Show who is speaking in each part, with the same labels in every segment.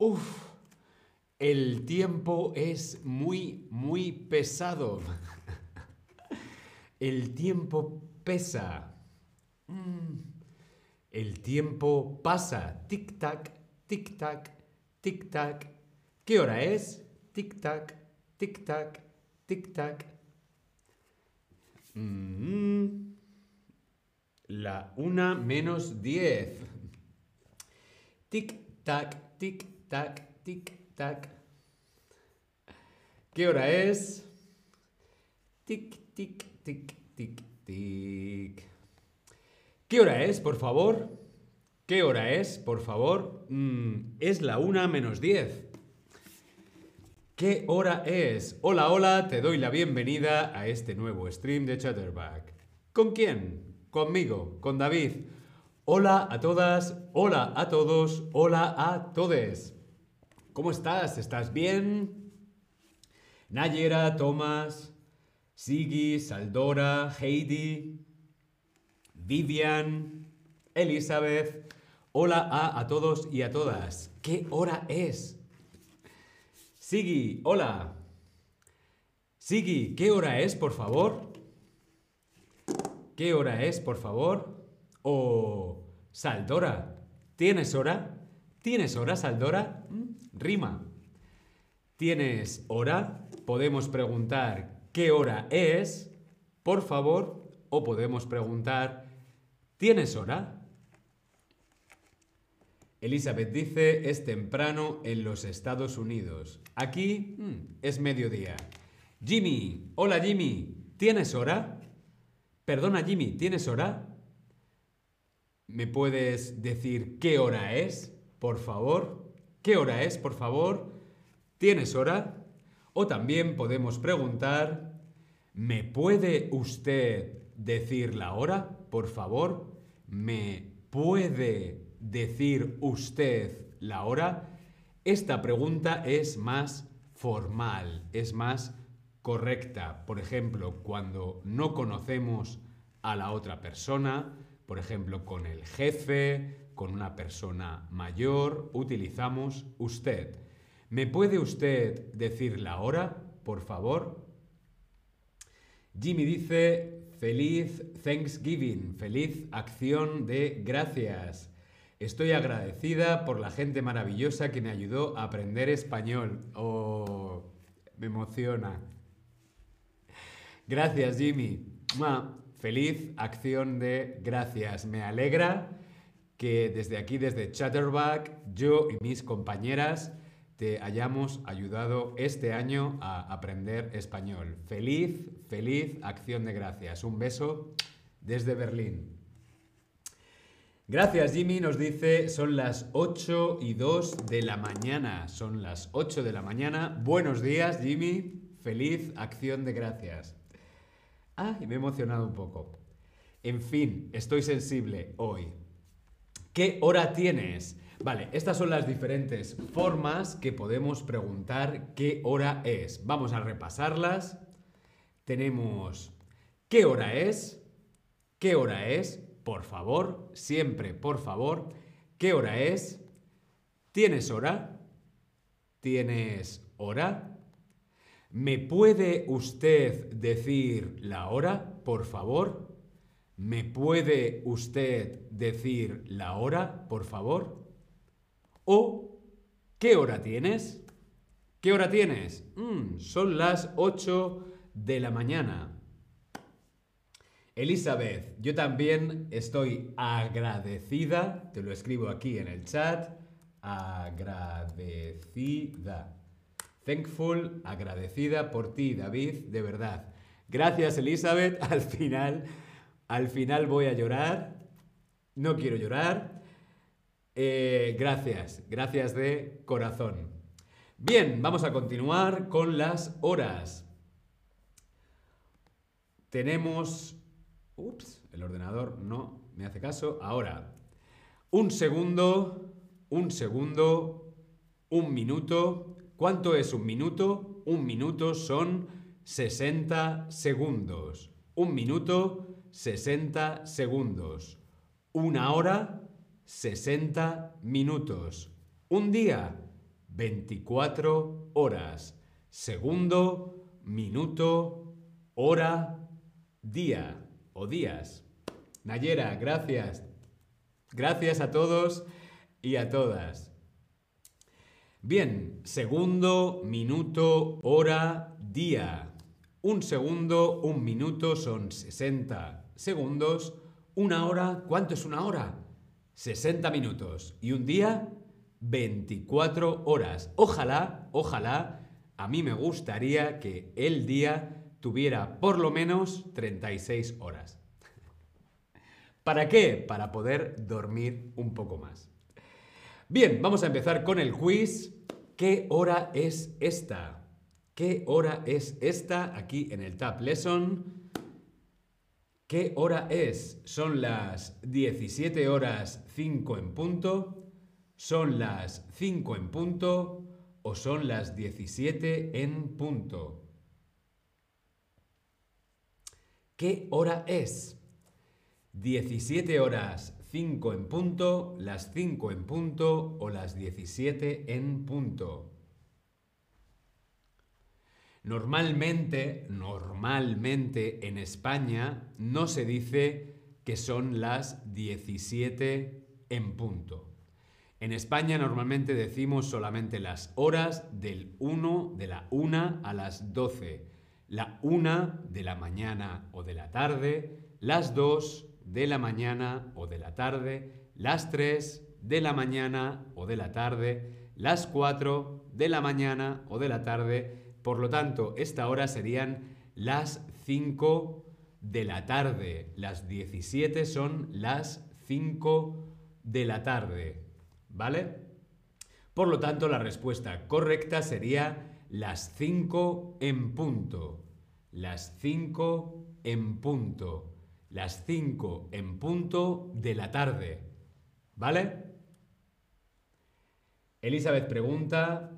Speaker 1: Uf, el tiempo es muy, muy pesado. El tiempo pesa. Mm. El tiempo pasa. Tic-tac, tic-tac, tic-tac. ¿Qué hora es? Tic-tac, tic-tac, tic-tac. Mm. La una menos diez. Tic-tac, tic-tac, tic-tac. ¿Qué hora es? Tic, tic, tic, tic, tic. ¿Qué hora es, por favor? ¿Qué hora es, por favor? Mm, es la una menos diez. ¿Qué hora es? Hola, hola, te doy la bienvenida a este nuevo stream de Chatterback. ¿Con quién? Conmigo, con David. Hola a todas, hola a todos, hola a todes. ¿Cómo estás? ¿Estás bien? Nayera, Tomás, Sigi, Saldora, Heidi, Vivian, Elizabeth. Hola a, a todos y a todas. ¿Qué hora es? Sigi, hola. Sigi, ¿qué hora es, por favor? ¿Qué hora es, por favor? O Saldora, ¿tienes hora? ¿Tienes hora, Saldora? Rima. ¿Tienes hora? Podemos preguntar ¿qué hora es? Por favor. O podemos preguntar ¿tienes hora? Elizabeth dice es temprano en los Estados Unidos. Aquí mm, es mediodía. Jimmy, hola Jimmy, ¿tienes hora? Perdona Jimmy, ¿tienes hora? ¿Me puedes decir qué hora es, por favor? ¿Qué hora es, por favor? ¿Tienes hora? O también podemos preguntar, ¿me puede usted decir la hora, por favor? ¿Me puede decir usted la hora? Esta pregunta es más formal, es más correcta. Por ejemplo, cuando no conocemos a la otra persona, por ejemplo, con el jefe, con una persona mayor, utilizamos usted. ¿Me puede usted decir la hora, por favor? Jimmy dice, feliz Thanksgiving, feliz acción de gracias. Estoy agradecida por la gente maravillosa que me ayudó a aprender español. Oh, me emociona. Gracias, Jimmy. Feliz acción de gracias. Me alegra que desde aquí, desde Chatterback, yo y mis compañeras te hayamos ayudado este año a aprender español. Feliz, feliz acción de gracias. Un beso desde Berlín. Gracias Jimmy, nos dice, son las 8 y 2 de la mañana. Son las 8 de la mañana. Buenos días Jimmy, feliz acción de gracias. Ah, y me he emocionado un poco. En fin, estoy sensible hoy. ¿Qué hora tienes? Vale, estas son las diferentes formas que podemos preguntar qué hora es. Vamos a repasarlas. Tenemos ¿qué hora es? ¿Qué hora es? Por favor, siempre por favor. ¿Qué hora es? ¿Tienes hora? ¿Tienes hora? ¿Me puede usted decir la hora, por favor? ¿Me puede usted decir la hora, por favor? ¿O qué hora tienes? ¿Qué hora tienes? Mm, son las 8 de la mañana. Elizabeth, yo también estoy agradecida, te lo escribo aquí en el chat, agradecida. Thankful, agradecida por ti, David, de verdad. Gracias, Elizabeth. Al final, al final voy a llorar. No quiero llorar. Eh, gracias, gracias de corazón. Bien, vamos a continuar con las horas. Tenemos... Ups, el ordenador no me hace caso. Ahora, un segundo, un segundo, un minuto, ¿Cuánto es un minuto? Un minuto son 60 segundos. Un minuto, 60 segundos. Una hora, 60 minutos. Un día, 24 horas. Segundo, minuto, hora, día o días. Nayera, gracias. Gracias a todos y a todas. Bien, segundo, minuto, hora, día. Un segundo, un minuto son 60 segundos. Una hora, ¿cuánto es una hora? 60 minutos. Y un día, 24 horas. Ojalá, ojalá, a mí me gustaría que el día tuviera por lo menos 36 horas. ¿Para qué? Para poder dormir un poco más. Bien, vamos a empezar con el quiz. ¿Qué hora es esta? ¿Qué hora es esta? Aquí en el Tab Lesson. ¿Qué hora es? ¿Son las 17 horas 5 en punto? ¿Son las 5 en punto? ¿O son las 17 en punto? ¿Qué hora es? 17 horas 5 en punto, las 5 en punto o las 17 en punto. Normalmente, normalmente en España no se dice que son las 17 en punto. En España normalmente decimos solamente las horas del 1 de la 1 a las 12, la 1 de la mañana o de la tarde, las 2 de la mañana o de la tarde, las 3 de la mañana o de la tarde, las 4 de la mañana o de la tarde. Por lo tanto, esta hora serían las 5 de la tarde. Las 17 son las 5 de la tarde. ¿Vale? Por lo tanto, la respuesta correcta sería las 5 en punto. Las 5 en punto las 5 en punto de la tarde. ¿Vale? Elizabeth pregunta,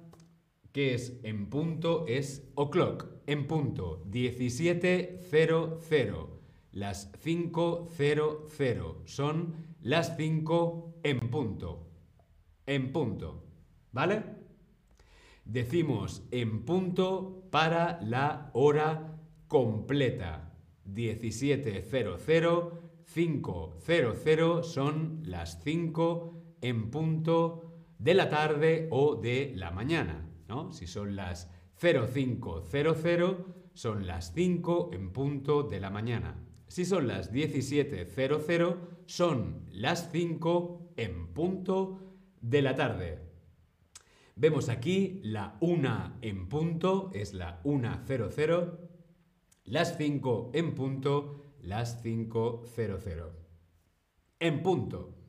Speaker 1: ¿qué es en punto? Es o'clock, en punto, 17.00. Las 5.00 son las 5 en punto. En punto. ¿Vale? Decimos en punto para la hora completa. 17.00, 5.00 son las 5 en punto de la tarde o de la mañana. ¿No? Si son las 0500, son las 5 en punto de la mañana. Si son las 17.00, son las 5 en punto de la tarde. Vemos aquí la 1 en punto, es la 1.00 las 5 en punto, las 5.00. En punto.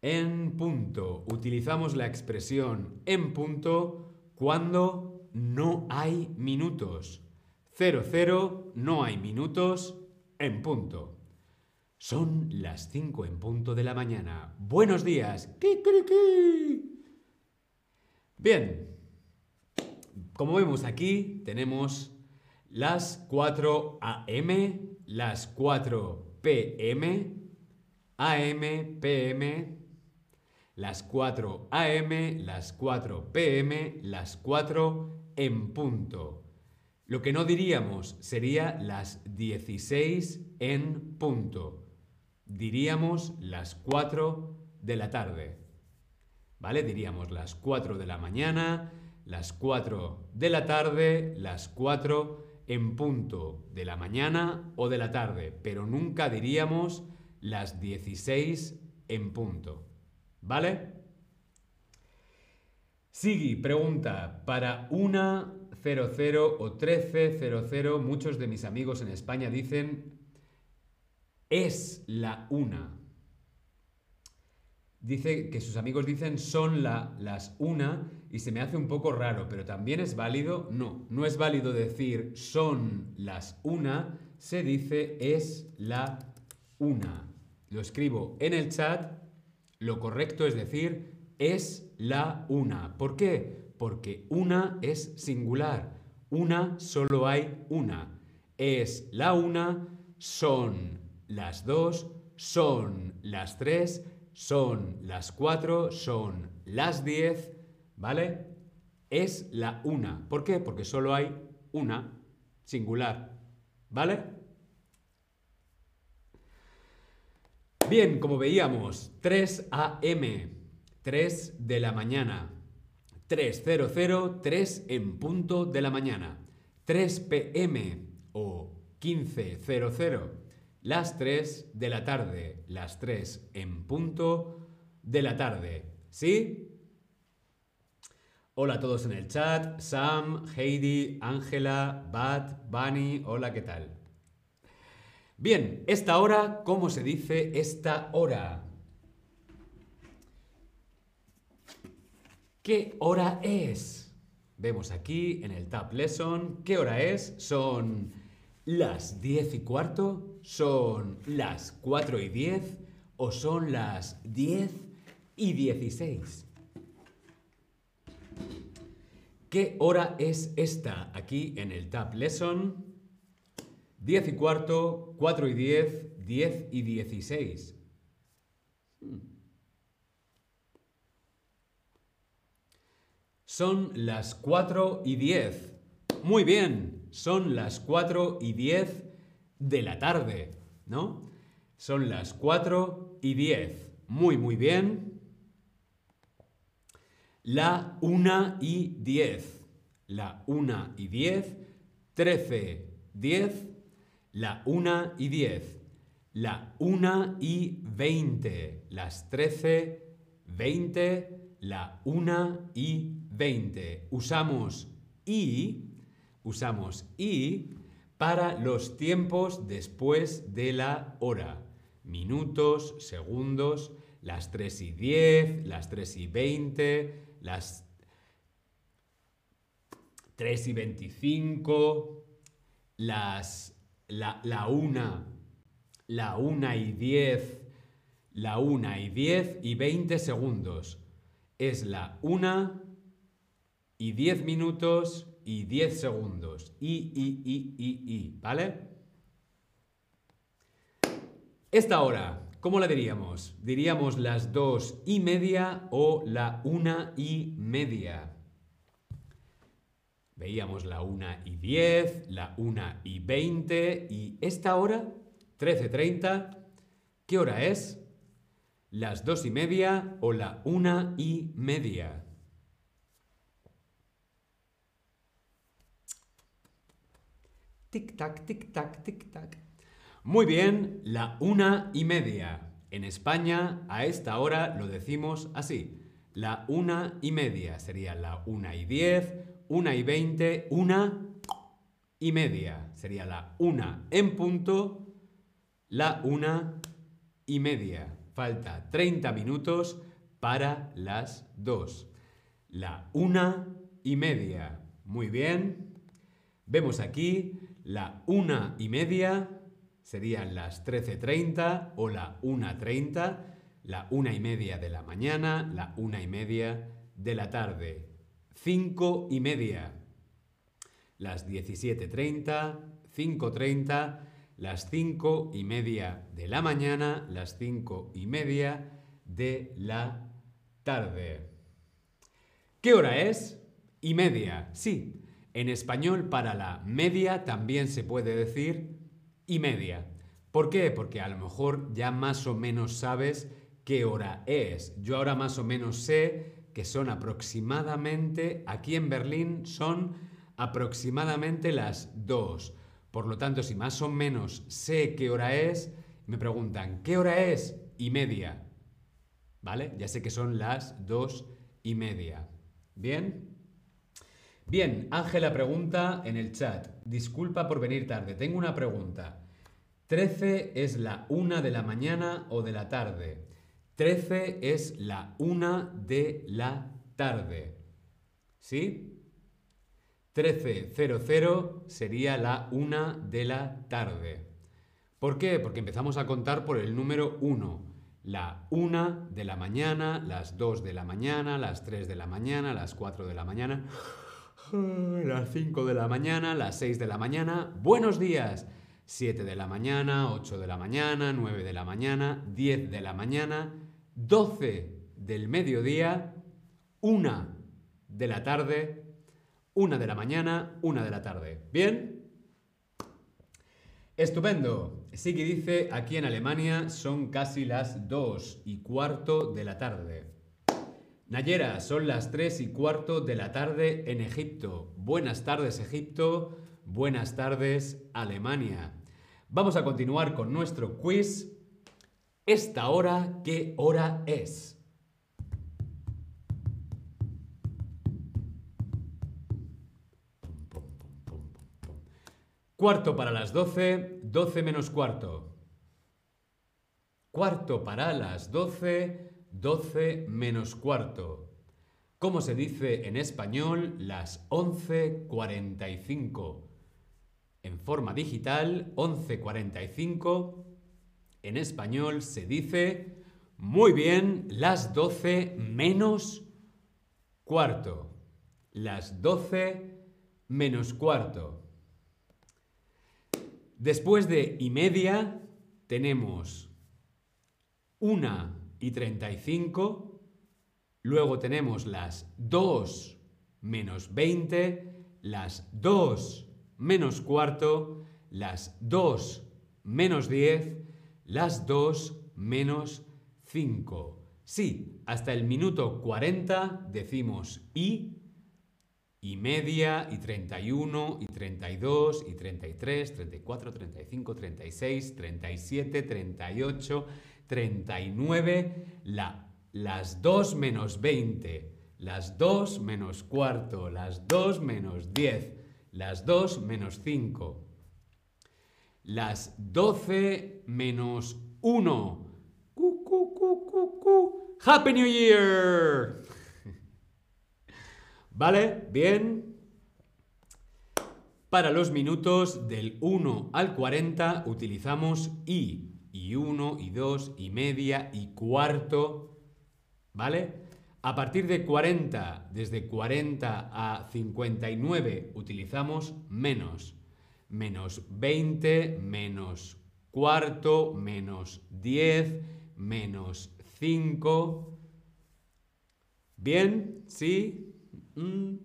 Speaker 1: En punto. Utilizamos la expresión en punto cuando no hay minutos. 00 no hay minutos en punto. Son las 5 en punto de la mañana. Buenos días. Bien. Como vemos aquí, tenemos las 4 AM, las 4 PM, AM, PM, las 4 AM, las 4 PM, las 4 en punto. Lo que no diríamos sería las 16 en punto. Diríamos las 4 de la tarde. ¿Vale? Diríamos las 4 de la mañana, las 4 de la tarde, las 4 en punto de la mañana o de la tarde, pero nunca diríamos las 16 en punto. ¿Vale? Sigui pregunta, para una 00 o 1300, muchos de mis amigos en España dicen es la una. Dice que sus amigos dicen son la, las una y se me hace un poco raro, pero también es válido. No, no es válido decir son las una, se dice es la una. Lo escribo en el chat. Lo correcto es decir es la una. ¿Por qué? Porque una es singular. Una solo hay una. Es la una, son las dos, son las tres, son las 4, son las 10, ¿vale? Es la 1. ¿Por qué? Porque solo hay una singular, ¿vale? Bien, como veíamos, 3 a.m., 3 de la mañana, 3.00, 3 en punto de la mañana, 3 p.m. o 15.00, las 3 de la tarde, las 3 en punto de la tarde, ¿sí? Hola a todos en el chat, Sam, Heidi, Ángela, Bat, Bunny, hola, ¿qué tal? Bien, esta hora, ¿cómo se dice esta hora? ¿Qué hora es? Vemos aquí en el Tab Lesson, ¿qué hora es? Son las 10 y cuarto, son las 4 y 10 o son las 10 y 16. ¿Qué hora es esta? Aquí en el Tab Lesson. 10 y cuarto, 4 y 10, 10 y 16. Hmm. Son las 4 y 10. Muy bien, son las 4 y 10 de la tarde, ¿no? Son las 4 y 10. Muy, muy bien. La 1 y 10. La 1 y 10. 13, 10. La 1 y 10. La 1 y 20. Las 13, 20. La 1 y 20. Usamos y, usamos y para los tiempos después de la hora. Minutos, segundos, las 3 y 10, las 3 y 20, las 3 y 25, las, la, 1, la 1 y 10, la 1 y 10 y 20 segundos. Es la 1 y 10 minutos y 10 segundos. Y, y, y, y, y, ¿vale? Esta hora, ¿cómo la diríamos? Diríamos las 2 y media o la 1 y media. Veíamos la 1 y 10, la 1 y 20 y esta hora, 13.30, ¿qué hora es? Las 2 y media o la 1 y media. Tic-tac, tic-tac, tic-tac. Muy bien, la una y media. En España, a esta hora lo decimos así. La una y media sería la una y diez, una y veinte, una y media. Sería la una en punto, la una y media. Falta 30 minutos para las dos. La una y media. Muy bien. Vemos aquí la una y media serían las 13.30 o la 1.30, la una y media de la mañana, la una y media de la tarde. Cinco y media, las 17.30, 5.30, las cinco y media de la mañana, las cinco y media de la tarde. ¿Qué hora es? Y media, sí, en español, para la media también se puede decir y media. ¿Por qué? Porque a lo mejor ya más o menos sabes qué hora es. Yo ahora más o menos sé que son aproximadamente, aquí en Berlín son aproximadamente las 2. Por lo tanto, si más o menos sé qué hora es, me preguntan, ¿qué hora es? Y media. ¿Vale? Ya sé que son las 2 y media. ¿Bien? Bien, Ángela pregunta en el chat. Disculpa por venir tarde. Tengo una pregunta. ¿13 es la 1 de la mañana o de la tarde? 13 es la 1 de la tarde. ¿Sí? 13.00 sería la 1 de la tarde. ¿Por qué? Porque empezamos a contar por el número 1. La 1 de la mañana, las 2 de la mañana, las 3 de la mañana, las 4 de la mañana las 5 de la mañana, las 6 de la mañana, buenos días. 7 de la mañana, 8 de la mañana, 9 de la mañana, 10 de la mañana, 12 del mediodía, 1 de la tarde, 1 de la mañana, 1 de la tarde. ¿Bien? Estupendo. que dice, aquí en Alemania son casi las 2 y cuarto de la tarde. Nayera, son las 3 y cuarto de la tarde en Egipto. Buenas tardes Egipto, buenas tardes Alemania. Vamos a continuar con nuestro quiz. ¿Esta hora qué hora es? Cuarto para las 12, 12 menos cuarto. Cuarto para las 12, 12 menos cuarto. ¿Cómo se dice en español las 11.45? En forma digital, 11.45. En español se dice, muy bien, las 12 menos cuarto. Las 12 menos cuarto. Después de y media tenemos 1 y 35, luego tenemos las 2 menos 20, las 2 menos cuarto, las 2 menos 10, las 2 menos 5. Sí, hasta el minuto 40 decimos y y media, y 31, y 32, y 33, 34, 35, 36, 37, 38, 39, la, las 2 menos 20, las 2 menos cuarto, las 2 menos 10, las 2 menos 5, las 12 menos 1. Cu, cu, cu, ¡Happy New Year! ¿Vale? Bien. Para los minutos del 1 al 40 utilizamos y. Y 1, y 2, y media, y cuarto. ¿Vale? A partir de 40, desde 40 a 59, utilizamos menos. Menos 20, menos cuarto, menos 10, menos 5. ¿Bien? ¿Sí? Mm.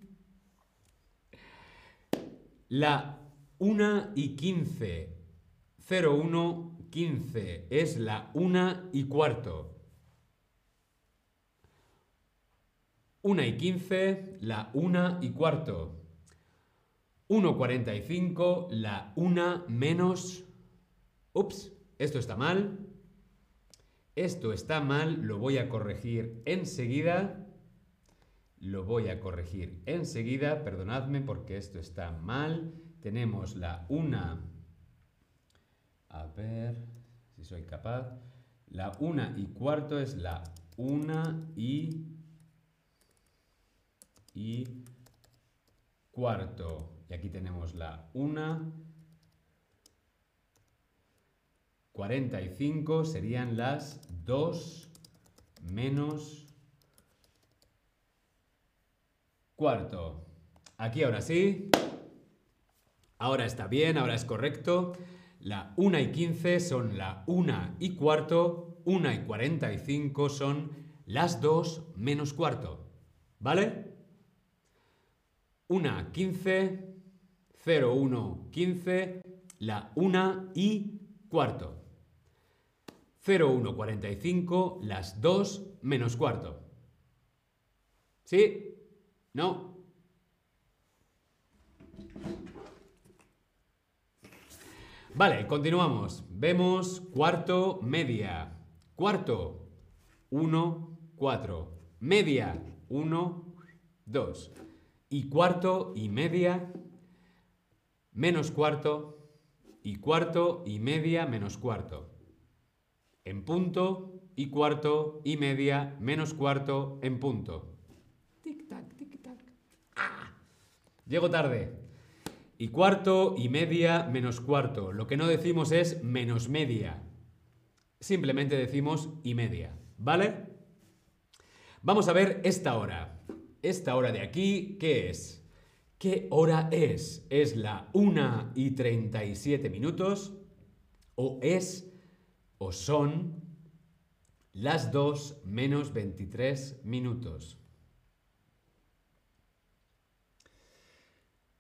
Speaker 1: La 1 y 15. 0, 1, 15. Es la 1 y cuarto. 1 y 15, la 1 y cuarto. 1.45, la 1 menos... Ups, esto está mal. Esto está mal, lo voy a corregir enseguida. Lo voy a corregir enseguida, perdonadme porque esto está mal. Tenemos la una, a ver si soy capaz, la una y cuarto es la una y, y cuarto. Y aquí tenemos la una, 45 serían las 2 menos cuarto. Aquí ahora sí. Ahora está bien, ahora es correcto. La 1 y 15 son la 1 y cuarto. 1 y 45 son las 2 menos cuarto. ¿Vale? 1, 15, 0, 1, 15, la 1 y cuarto. 0, 1, 45, las 2 menos cuarto. ¿Sí? No. Vale, continuamos. Vemos cuarto, media. Cuarto, 1, 4. Media, 1, 2. Y cuarto y media, menos cuarto. Y cuarto y media, menos cuarto. En punto y cuarto y media, menos cuarto en punto. Llego tarde. Y cuarto y media menos cuarto. Lo que no decimos es menos media. Simplemente decimos y media. ¿Vale? Vamos a ver esta hora. Esta hora de aquí, ¿qué es? ¿Qué hora es? ¿Es la 1 y 37 minutos? ¿O es, o son Las 2 menos 23 minutos.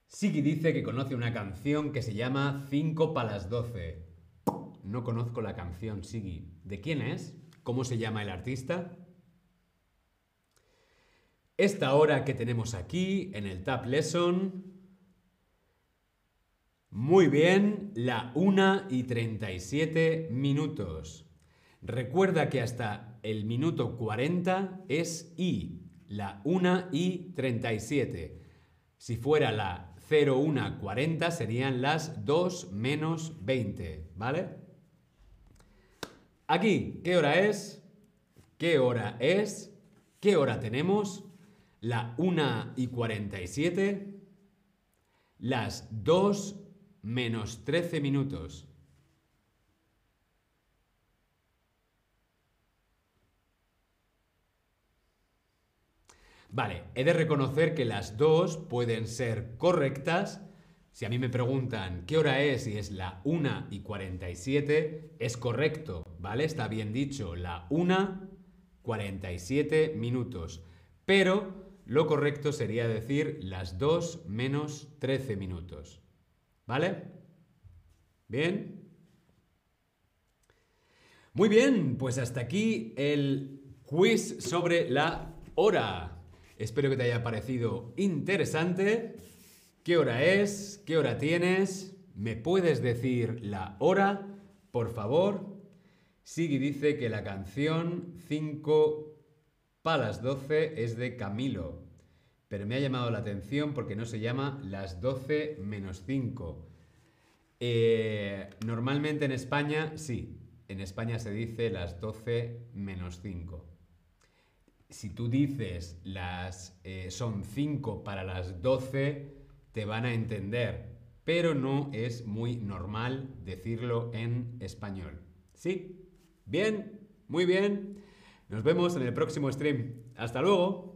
Speaker 1: Sigi dice que conoce una canción que se llama 5 para las 12. No conozco la canción, Sigi. ¿De quién es? ¿Cómo se llama el artista? Esta hora que tenemos aquí en el Tab Lesson. Muy bien, la 1 y 37 minutos. Recuerda que hasta el minuto 40 es I, la 1 y 37. Si fuera la 0140 serían las 2 menos 20, ¿vale? Aquí, ¿qué hora es? ¿Qué hora es? ¿Qué hora tenemos? La 1 y 47, las 2 menos 13 minutos. Vale, he de reconocer que las dos pueden ser correctas. Si a mí me preguntan qué hora es y es la 1 y 47, es correcto, ¿vale? Está bien dicho, la 1, 47 minutos. Pero lo correcto sería decir las 2 menos 13 minutos. ¿Vale? ¿Bien? Muy bien, pues hasta aquí el quiz sobre la hora. Espero que te haya parecido interesante. ¿Qué hora es? ¿Qué hora tienes? ¿Me puedes decir la hora, por favor? Sigui dice que la canción 5 para las 12 es de Camilo, pero me ha llamado la atención porque no se llama las 12 menos 5. Eh, normalmente en España, sí, en España se dice las 12 menos 5 si tú dices las eh, son 5 para las 12, te van a entender, pero no es muy normal decirlo en español. ¿Sí? Bien, muy bien. Nos vemos en el próximo stream. Hasta luego.